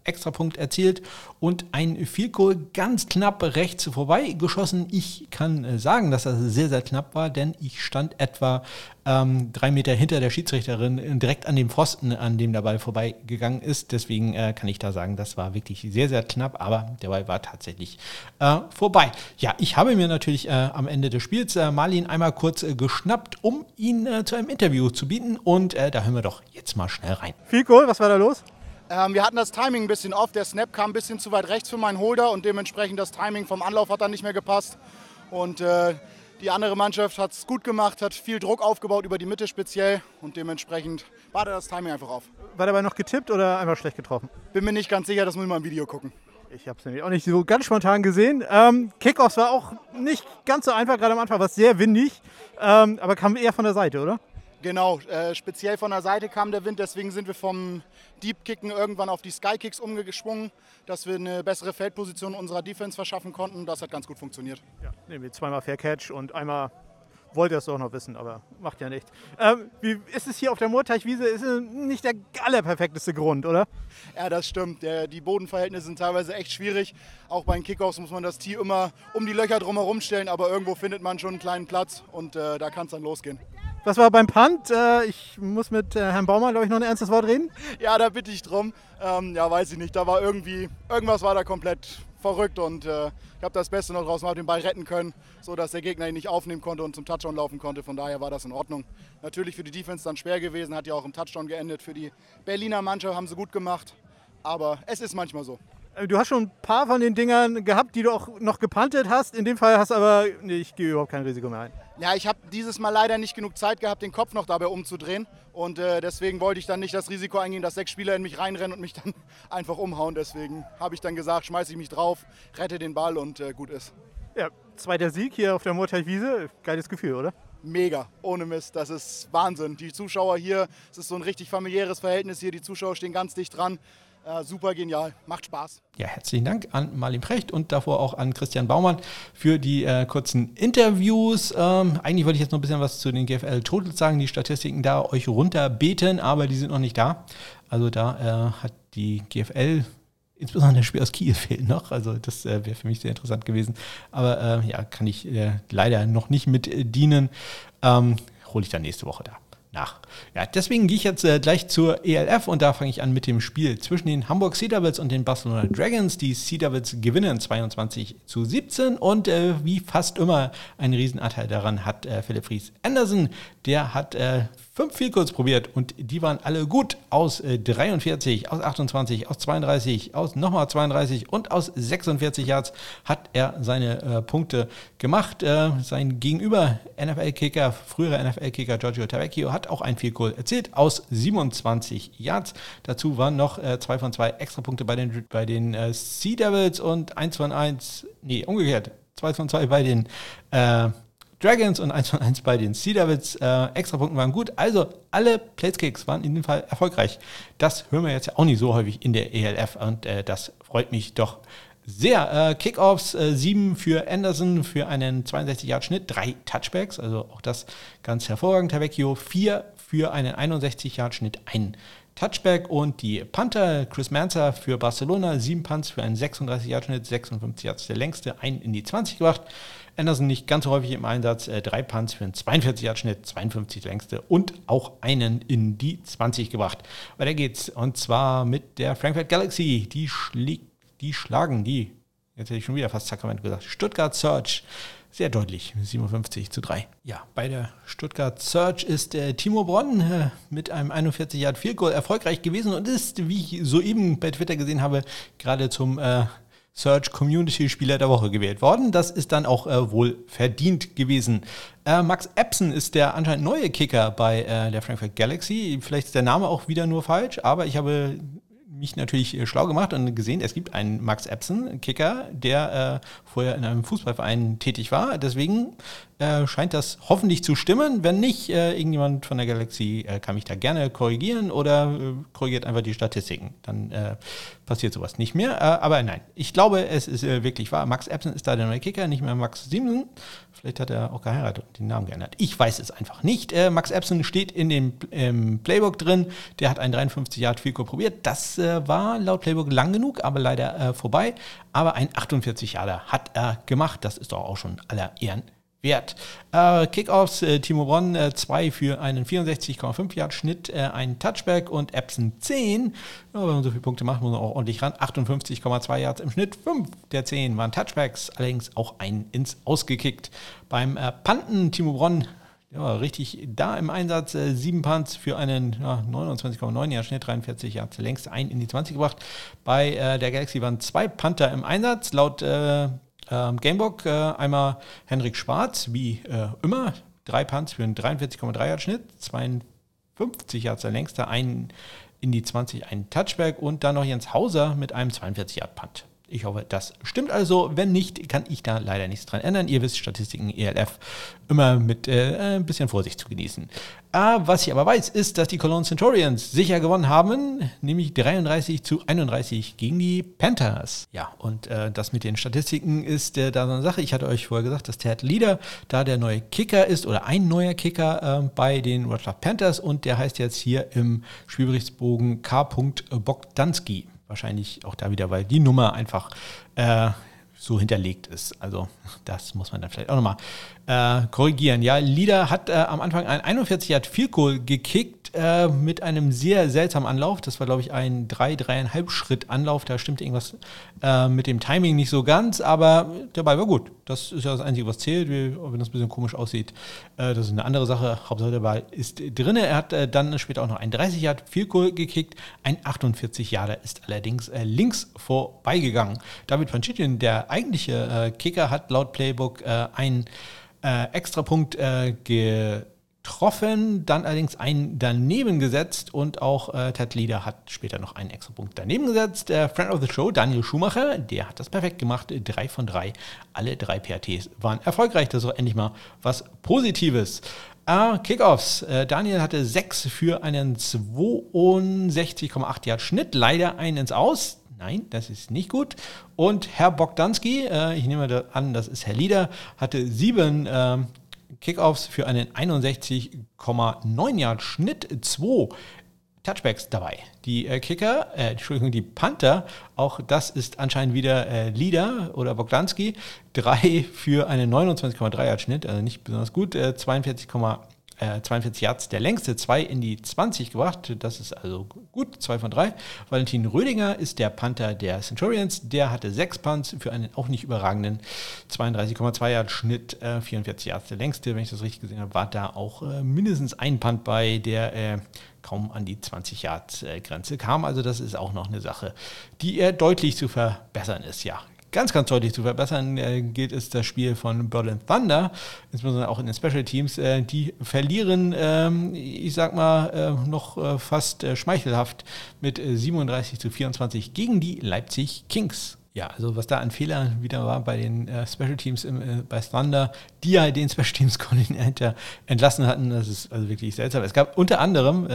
Extrapunkt erzielt und ein Field Goal ganz knapp rechts vorbei geschossen. Ich kann äh, sagen, dass das sehr, sehr knapp war, denn ich stand etwa ähm, drei Meter hinter der Schiedsrichterin äh, direkt an dem Pfosten, an dem der Ball vorbeigegangen ist. Deswegen äh, kann ich da sagen, das war wirklich sehr, sehr knapp, aber der Ball war tatsächlich äh, vorbei. Ja, ich habe mir natürlich äh, am Ende des Spiels äh, Marlin einmal kurz geschnappt, um ihn zu einem Interview zu bieten und da hören wir doch jetzt mal schnell rein. Viel Goal, was war da los? Ähm, wir hatten das Timing ein bisschen off. Der Snap kam ein bisschen zu weit rechts für meinen Holder und dementsprechend das Timing vom Anlauf hat dann nicht mehr gepasst. Und äh, die andere Mannschaft hat es gut gemacht, hat viel Druck aufgebaut über die Mitte speziell und dementsprechend war da das Timing einfach auf. War dabei noch getippt oder einfach schlecht getroffen? Bin mir nicht ganz sicher, das muss ich mal im Video gucken. Ich habe es nämlich auch nicht so ganz spontan gesehen. Ähm, Kickoffs war auch nicht ganz so einfach, gerade am Anfang war es sehr windig, ähm, aber kam eher von der Seite, oder? Genau, äh, speziell von der Seite kam der Wind, deswegen sind wir vom Deep Kicken irgendwann auf die Sky Kicks umgeschwungen, dass wir eine bessere Feldposition unserer Defense verschaffen konnten. Das hat ganz gut funktioniert. Ja, nee, zweimal Fair Catch und einmal wollte es doch noch wissen, aber macht ja nicht. Ähm, wie ist es hier auf der Moorteichwiese? Ist nicht der allerperfekteste Grund, oder? Ja, das stimmt. Der, die Bodenverhältnisse sind teilweise echt schwierig. Auch bei den Kickoffs muss man das Tee immer um die Löcher drumherum stellen, aber irgendwo findet man schon einen kleinen Platz und äh, da kann es dann losgehen. Was war beim Punt? Äh, ich muss mit äh, Herrn Baumann, glaube ich, noch ein ernstes Wort reden. Ja, da bitte ich drum. Ähm, ja, weiß ich nicht. Da war irgendwie, irgendwas war da komplett verrückt und äh, ich habe das Beste noch draußen, habe den Ball retten können, sodass der Gegner ihn nicht aufnehmen konnte und zum Touchdown laufen konnte. Von daher war das in Ordnung. Natürlich für die Defense dann schwer gewesen, hat ja auch im Touchdown geendet. Für die Berliner Mannschaft haben sie gut gemacht, aber es ist manchmal so. Äh, du hast schon ein paar von den Dingern gehabt, die du auch noch gepantet hast. In dem Fall hast du aber, nee, ich gehe überhaupt kein Risiko mehr ein. Ja, ich habe dieses Mal leider nicht genug Zeit gehabt, den Kopf noch dabei umzudrehen. Und äh, deswegen wollte ich dann nicht das Risiko eingehen, dass sechs Spieler in mich reinrennen und mich dann [laughs] einfach umhauen. Deswegen habe ich dann gesagt, schmeiße ich mich drauf, rette den Ball und äh, gut ist. Ja, zweiter Sieg hier auf der Murteich-Wiese. Geiles Gefühl, oder? Mega, ohne Mist. Das ist Wahnsinn. Die Zuschauer hier, es ist so ein richtig familiäres Verhältnis hier. Die Zuschauer stehen ganz dicht dran. Äh, super genial, macht Spaß. Ja, herzlichen Dank an Marlin Precht und davor auch an Christian Baumann für die äh, kurzen Interviews. Ähm, eigentlich wollte ich jetzt noch ein bisschen was zu den GFL Totals sagen, die Statistiken da euch runterbeten, aber die sind noch nicht da. Also da äh, hat die GFL insbesondere das Spiel aus Kiel [laughs] fehlt noch. Also das äh, wäre für mich sehr interessant gewesen. Aber äh, ja, kann ich äh, leider noch nicht mit dienen. Ähm, Hole ich dann nächste Woche da nach. Ja, deswegen gehe ich jetzt äh, gleich zur ELF und da fange ich an mit dem Spiel zwischen den Hamburg Sea Devils und den Barcelona Dragons. Die Sea Devils gewinnen 22 zu 17 und äh, wie fast immer einen Riesenanteil daran hat äh, Philipp Fries Anderson. Der hat fünf Goals probiert und die waren alle gut. Aus äh, 43, aus 28, aus 32, aus nochmal 32 und aus 46 Yards hat er seine äh, Punkte gemacht. Äh, sein Gegenüber NFL-Kicker, früherer NFL-Kicker Giorgio Tavecchio hat auch ein Goal erzielt aus 27 Yards. Dazu waren noch äh, zwei von zwei Extrapunkte bei den, bei den äh, Sea Devils und eins von eins, nee, umgekehrt, zwei von zwei bei den äh, Dragons und 1 von 1 bei den Sea Devils. Äh, Extrapunkten waren gut. Also alle Plateskicks waren in dem Fall erfolgreich. Das hören wir jetzt ja auch nicht so häufig in der ELF und äh, das freut mich doch sehr. Äh, Kickoffs äh, 7 für Anderson für einen 62-Yard-Schnitt, 3 Touchbacks, also auch das ganz hervorragend. Tavecchio 4 für einen 61-Yard-Schnitt, 1 Touchback und die Panther Chris Manzer für Barcelona, 7 Punts für einen 36-Yard-Schnitt, 56 Yards der längste, 1 in die 20 gebracht. Anderson nicht ganz so häufig im Einsatz, äh, drei Punts für einen 42-Yard-Schnitt, 52 längste und auch einen in die 20 gebracht. Weiter geht's und zwar mit der Frankfurt Galaxy. Die, die schlagen die, jetzt hätte ich schon wieder fast Sacramento gesagt, Stuttgart Search sehr deutlich, 57 zu 3. Ja, bei der Stuttgart Search ist äh, Timo Bronn äh, mit einem 41 Yard Field Goal erfolgreich gewesen und ist, wie ich soeben bei Twitter gesehen habe, gerade zum äh, Search Community Spieler der Woche gewählt worden. Das ist dann auch äh, wohl verdient gewesen. Äh, Max Epson ist der anscheinend neue Kicker bei äh, der Frankfurt Galaxy. Vielleicht ist der Name auch wieder nur falsch, aber ich habe mich natürlich äh, schlau gemacht und gesehen, es gibt einen Max Epson, Kicker, der äh, vorher in einem Fußballverein tätig war. Deswegen äh, scheint das hoffentlich zu stimmen. Wenn nicht, äh, irgendjemand von der Galaxy äh, kann mich da gerne korrigieren oder äh, korrigiert einfach die Statistiken. Dann äh, passiert sowas nicht mehr. Äh, aber nein, ich glaube, es ist wirklich wahr. Max Epson ist da der neue Kicker, nicht mehr Max Siemsen. Vielleicht hat er auch geheiratet und den Namen geändert. Ich weiß es einfach nicht. Max Epson steht in dem Playbook drin. Der hat einen 53 Yard Field probiert. Das war laut Playbook lang genug, aber leider vorbei. Aber ein 48 Jahre hat er gemacht. Das ist doch auch schon aller Ehren wert. Äh, Kickoffs, äh, Timo Bronn 2 äh, für einen 64,5 Yard Schnitt, äh, ein Touchback und Epson 10. Ja, wenn man so viele Punkte macht, muss man auch ordentlich ran. 58,2 Yards im Schnitt, 5 der 10 waren Touchbacks, allerdings auch ein ins Ausgekickt. Beim äh, Panten, Timo Bronn ja, richtig da im Einsatz. Äh, sieben Punts für einen ja, 29,9 Jahr Schnitt, 43 Yards längst ein in die 20 gebracht. Bei äh, der Galaxy waren zwei Panther im Einsatz. Laut äh, ähm, Gamebook äh, einmal Henrik Schwarz, wie äh, immer, drei Punts für einen 43,3 Yard Schnitt, 52 Yards der längste, ein in die 20, ein Touchback. Und dann noch Jens Hauser mit einem 42 Yard Punt. Ich hoffe, das stimmt also. Wenn nicht, kann ich da leider nichts dran ändern. Ihr wisst, Statistiken ELF immer mit äh, ein bisschen Vorsicht zu genießen. Ah, was ich aber weiß, ist, dass die Cologne Centurions sicher gewonnen haben, nämlich 33 zu 31 gegen die Panthers. Ja, und äh, das mit den Statistiken ist äh, da so eine Sache. Ich hatte euch vorher gesagt, dass Ted Leader da der neue Kicker ist oder ein neuer Kicker äh, bei den Rochester Panthers und der heißt jetzt hier im Spielberichtsbogen K. Bogdanski. Wahrscheinlich auch da wieder, weil die Nummer einfach äh, so hinterlegt ist. Also das muss man dann vielleicht auch nochmal äh, korrigieren. Ja, Lieder hat äh, am Anfang ein 41 Yard Field Goal gekickt äh, mit einem sehr seltsamen Anlauf. Das war, glaube ich, ein 3, 3,5 Schritt Anlauf. Da stimmte irgendwas äh, mit dem Timing nicht so ganz, aber der Ball war gut. Das ist ja das Einzige, was zählt, wenn das ein bisschen komisch aussieht. Äh, das ist eine andere Sache. Hauptsache der Ball ist drin. Er hat äh, dann später auch noch ein 30 Yard Field Goal gekickt. Ein 48 Yard ist allerdings links vorbeigegangen. David Panchitian, der eigentliche Kicker, hat laut Playbook ein äh, Extrapunkt äh, getroffen, dann allerdings einen daneben gesetzt und auch äh, Ted Leader hat später noch einen Extrapunkt daneben gesetzt. Der Friend of the Show, Daniel Schumacher, der hat das perfekt gemacht. Drei von drei. Alle drei PRTs waren erfolgreich. Das auch endlich mal was Positives. Uh, Kickoffs. Uh, Daniel hatte sechs für einen 62,8 Yard Schnitt. Leider einen ins Aus. Nein, das ist nicht gut. Und Herr Bogdanski, äh, ich nehme an, das ist Herr Lieder, hatte sieben äh, Kickoffs für einen 61,9 Yard Schnitt, zwei Touchbacks dabei. Die äh, Kicker, äh, Entschuldigung, die Panther, auch das ist anscheinend wieder äh, Lieder oder Bogdanski, drei für einen 29,3 Yard Schnitt, also nicht besonders gut, 42,8 äh, 42 Yards der längste, zwei in die 20 gebracht. Das ist also gut, zwei von drei. Valentin Rödinger ist der Panther der Centurions. Der hatte sechs Punts für einen auch nicht überragenden 32,2 Yard Schnitt, äh, 44 Yards der längste. Wenn ich das richtig gesehen habe, war da auch äh, mindestens ein Punt bei, der äh, kaum an die 20 Yard Grenze kam. Also das ist auch noch eine Sache, die er deutlich zu verbessern ist. Ja, ganz, ganz deutlich zu verbessern äh, gilt es das Spiel von Berlin Thunder, insbesondere auch in den Special Teams. Äh, die verlieren, ähm, ich sag mal, äh, noch äh, fast äh, schmeichelhaft mit 37 äh, zu 24 gegen die Leipzig Kings. Ja, also was da an Fehlern wieder war bei den Special Teams im, bei Thunder, die ja den Special Teams [laughs] Koordinator entlassen hatten, das ist also wirklich seltsam. Es gab unter anderem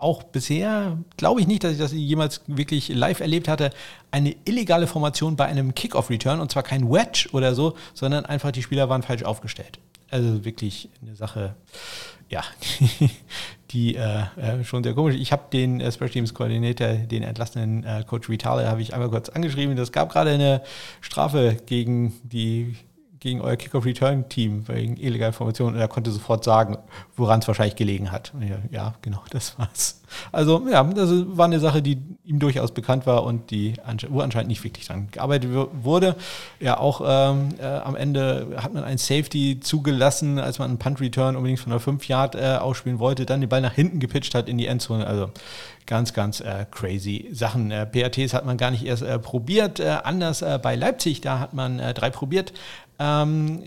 auch bisher, glaube ich nicht, dass ich das jemals wirklich live erlebt hatte, eine illegale Formation bei einem Kickoff-Return und zwar kein Wedge oder so, sondern einfach die Spieler waren falsch aufgestellt. Also wirklich eine Sache, ja, [laughs] die, äh, äh, schon sehr komisch. Ich habe den äh, Special Teams Koordinator, den entlassenen äh, Coach Vitale, habe ich einmal kurz angeschrieben. Das gab gerade eine Strafe gegen die gegen euer Kick-Off-Return-Team wegen illegaler Formation und er konnte sofort sagen, woran es wahrscheinlich gelegen hat. Ja, ja, genau, das war's. Also ja, das war eine Sache, die ihm durchaus bekannt war und die wo anscheinend nicht wirklich dran gearbeitet wurde. Ja, auch ähm, äh, am Ende hat man ein Safety zugelassen, als man einen Punt-Return unbedingt von der 5 Yard äh, ausspielen wollte, dann den Ball nach hinten gepitcht hat in die Endzone. Also ganz, ganz äh, crazy Sachen. Äh, PATs hat man gar nicht erst äh, probiert. Äh, anders äh, bei Leipzig, da hat man äh, drei probiert. Ähm,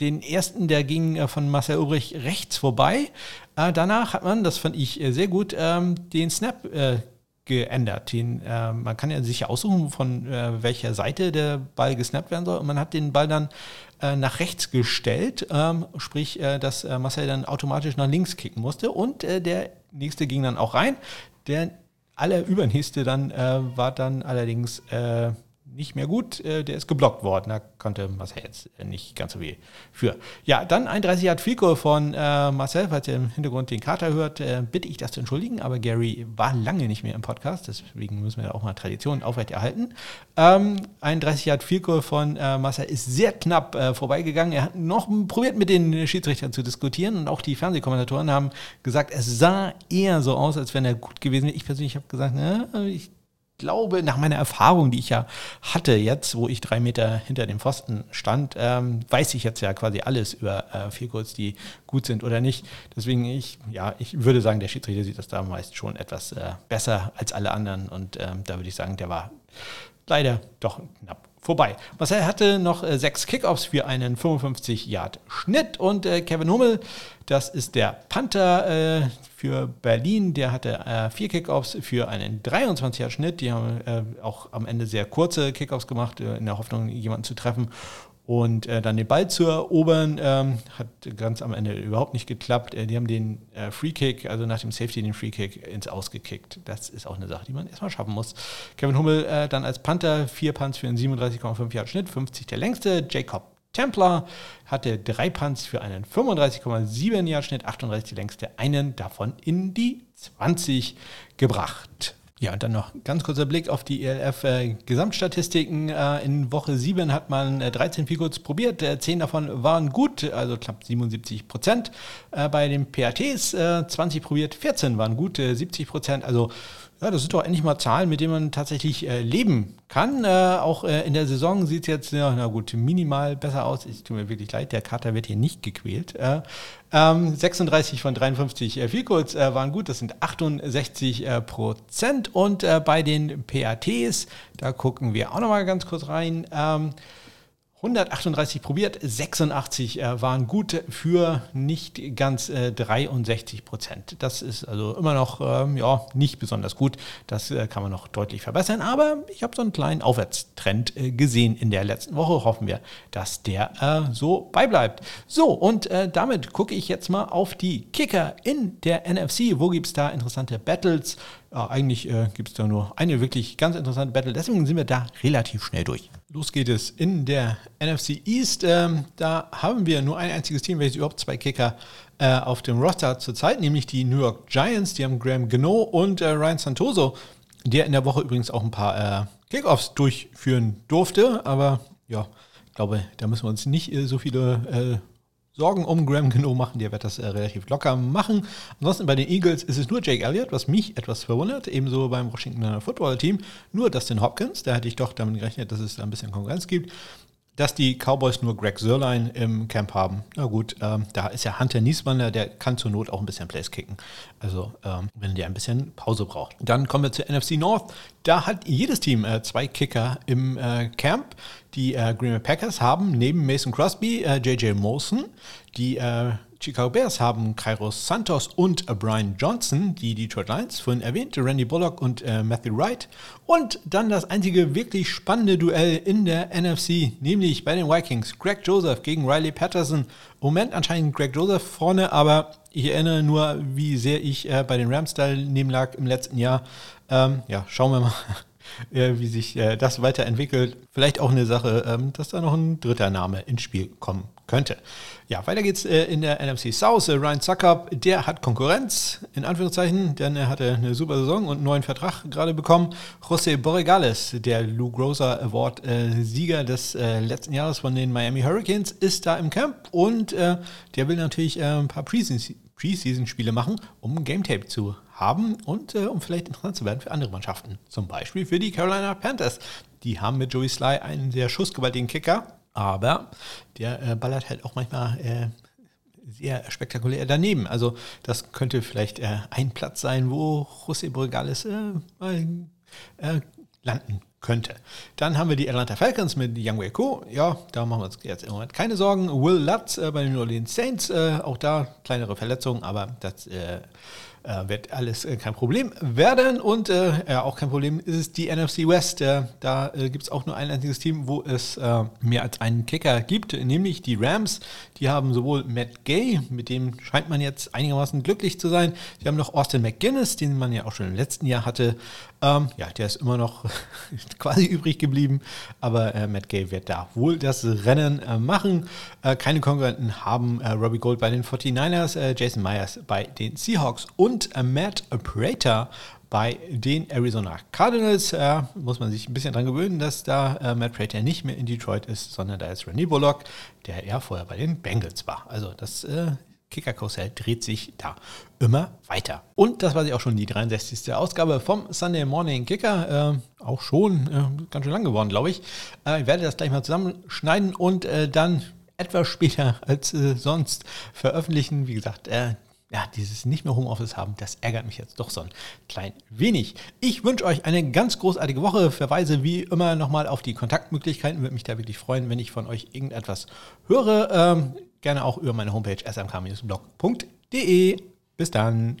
den ersten, der ging äh, von Marcel Ulbrich rechts vorbei. Äh, danach hat man, das fand ich äh, sehr gut, ähm, den Snap äh, geändert. Den, äh, man kann ja sich aussuchen, von äh, welcher Seite der Ball gesnappt werden soll. Und man hat den Ball dann nach rechts gestellt, ähm, sprich, dass Marcel dann automatisch nach links kicken musste. Und der nächste ging dann auch rein. Der allerübernächste dann war dann allerdings nicht mehr gut. Äh, der ist geblockt worden. Da konnte Marcel jetzt äh, nicht ganz so viel für. Ja, dann ein 30 Yard Fico von äh, Marcel, falls ihr im Hintergrund den Kater hört, äh, bitte ich das zu entschuldigen. Aber Gary war lange nicht mehr im Podcast, deswegen müssen wir auch mal Tradition aufrechterhalten. Ähm, ein 30 Yard Fico von äh, Marcel ist sehr knapp äh, vorbeigegangen. Er hat noch probiert mit den Schiedsrichtern zu diskutieren und auch die Fernsehkommentatoren haben gesagt, es sah eher so aus, als wenn er gut gewesen wäre. Ich persönlich habe gesagt, ne, ich glaube, nach meiner Erfahrung, die ich ja hatte jetzt, wo ich drei Meter hinter dem Pfosten stand, ähm, weiß ich jetzt ja quasi alles über äh, Vielkurz, die gut sind oder nicht. Deswegen, ich, ja, ich würde sagen, der Schiedsrichter sieht das da meist schon etwas äh, besser als alle anderen. Und ähm, da würde ich sagen, der war leider doch knapp vorbei. Marcel hatte noch äh, sechs Kickoffs für einen 55-Yard-Schnitt und äh, Kevin Hummel, das ist der Panther äh, für Berlin, der hatte äh, vier Kickoffs für einen 23-Yard-Schnitt. Die haben äh, auch am Ende sehr kurze Kickoffs gemacht, äh, in der Hoffnung, jemanden zu treffen. Und äh, dann den Ball zu erobern, ähm, hat ganz am Ende überhaupt nicht geklappt. Äh, die haben den äh, Free Kick, also nach dem Safety den Free Kick ins Ausgekickt. Das ist auch eine Sache, die man erstmal schaffen muss. Kevin Hummel äh, dann als Panther, vier Punts für einen 37,5 Yard Schnitt, 50 der längste. Jacob Templar hatte drei Punts für einen 35,7 Yard Schnitt, 38 die längste, einen davon in die 20 gebracht. Ja, und dann noch ganz kurzer Blick auf die ELF-Gesamtstatistiken. Äh, in Woche 7 hat man 13 äh, Picots probiert, 10 davon waren gut, also knapp 77 Prozent. Äh, bei den PATs 20 probiert, 14 waren gut, 70 Prozent. Also ja, das sind doch endlich mal Zahlen, mit denen man tatsächlich äh, leben kann. Äh, auch äh, in der Saison sieht es jetzt, ja, na gut, minimal besser aus. Es tut mir wirklich leid, der Kater wird hier nicht gequält. Äh, ähm, 36 von 53 äh, Vielcodes äh, waren gut, das sind 68 äh, Prozent. Und bei den PATs, da gucken wir auch nochmal ganz kurz rein. Ähm, 138 probiert, 86 äh, waren gut für nicht ganz äh, 63 Prozent. Das ist also immer noch ähm, ja, nicht besonders gut. Das äh, kann man noch deutlich verbessern. Aber ich habe so einen kleinen Aufwärtstrend äh, gesehen in der letzten Woche. Hoffen wir, dass der äh, so beibleibt. So, und äh, damit gucke ich jetzt mal auf die Kicker in der NFC. Wo gibt es da interessante Battles? Eigentlich gibt es da nur eine wirklich ganz interessante Battle. Deswegen sind wir da relativ schnell durch. Los geht es in der NFC East. Ähm, da haben wir nur ein einziges Team, welches überhaupt zwei Kicker äh, auf dem Roster zurzeit, nämlich die New York Giants. Die haben Graham Gano und äh, Ryan Santoso, der in der Woche übrigens auch ein paar äh, Kickoffs durchführen durfte. Aber ja, ich glaube, da müssen wir uns nicht äh, so viele Sorgen um Graham Geno machen. Der wird das äh, relativ locker machen. Ansonsten bei den Eagles ist es nur Jake Elliott, was mich etwas verwundert. Ebenso beim Washington Football Team. Nur Dustin Hopkins. Da hätte ich doch damit gerechnet, dass es da ein bisschen Konkurrenz gibt dass die Cowboys nur Greg Sörlein im Camp haben. Na gut, ähm, da ist ja Hunter Nieswander, der kann zur Not auch ein bisschen Plays kicken. Also, ähm, wenn der ein bisschen Pause braucht. Dann kommen wir zur NFC North. Da hat jedes Team äh, zwei Kicker im äh, Camp. Die äh, Green Bay Packers haben neben Mason Crosby äh, JJ Molson. Die äh, Chicago Bears haben Kairos Santos und äh, Brian Johnson, die Detroit Lions, vorhin erwähnte Randy Bullock und äh, Matthew Wright. Und dann das einzige wirklich spannende Duell in der NFC, nämlich bei den Vikings. Greg Joseph gegen Riley Patterson. Moment anscheinend Greg Joseph vorne, aber ich erinnere nur, wie sehr ich äh, bei den Rams teilnehmen lag im letzten Jahr. Ähm, ja, schauen wir mal, [laughs] äh, wie sich äh, das weiterentwickelt. Vielleicht auch eine Sache, ähm, dass da noch ein dritter Name ins Spiel kommen könnte. Ja, weiter geht's äh, in der NFC South. Äh, Ryan Zuckup, der hat Konkurrenz, in Anführungszeichen, denn er hatte eine super Saison und einen neuen Vertrag gerade bekommen. José Borregales, der Lou Groza Award-Sieger äh, des äh, letzten Jahres von den Miami Hurricanes, ist da im Camp und der will natürlich ein paar Preseason-Spiele machen, um Game Tape zu haben und um vielleicht interessant zu werden für andere Mannschaften. Zum Beispiel für die Carolina Panthers. Die haben mit Joey Sly einen sehr schussgewaltigen Kicker aber der äh, ballert halt auch manchmal äh, sehr spektakulär daneben. Also das könnte vielleicht äh, ein Platz sein, wo José Borregales äh, äh, landen könnte. Dann haben wir die Atlanta Falcons mit Young Wei Ko. Ja, da machen wir uns jetzt im Moment keine Sorgen. Will Lutz äh, bei den New Orleans Saints, auch da kleinere Verletzungen, aber das äh, wird alles äh, kein Problem werden. Und äh, ja, auch kein Problem ist es die NFC West. Äh, da äh, gibt es auch nur ein einziges Team, wo es äh, mehr als einen Kicker gibt, nämlich die Rams. Die haben sowohl Matt Gay, mit dem scheint man jetzt einigermaßen glücklich zu sein. Die haben noch Austin McGuinness, den man ja auch schon im letzten Jahr hatte. Ähm, ja, der ist immer noch [laughs] quasi übrig geblieben, aber äh, Matt Gay wird da wohl das Rennen äh, machen. Äh, keine Konkurrenten haben Robbie Gold bei den 49ers, Jason Myers bei den Seahawks und und Matt Prater bei den Arizona Cardinals. Äh, muss man sich ein bisschen dran gewöhnen, dass da äh, Matt Prater nicht mehr in Detroit ist, sondern da ist Randy Bullock, der ja vorher bei den Bengals war. Also das äh, Kicker-Karussell dreht sich da immer weiter. Und das war sie auch schon die 63. Ausgabe vom Sunday Morning Kicker. Äh, auch schon äh, ganz schön lang geworden, glaube ich. Äh, ich werde das gleich mal zusammenschneiden und äh, dann etwas später [laughs] als äh, sonst veröffentlichen. Wie gesagt, äh, ja, dieses nicht mehr Homeoffice haben, das ärgert mich jetzt doch so ein klein wenig. Ich wünsche euch eine ganz großartige Woche. Verweise wie immer nochmal auf die Kontaktmöglichkeiten. Würde mich da wirklich freuen, wenn ich von euch irgendetwas höre. Ähm, gerne auch über meine Homepage smk-blog.de. Bis dann.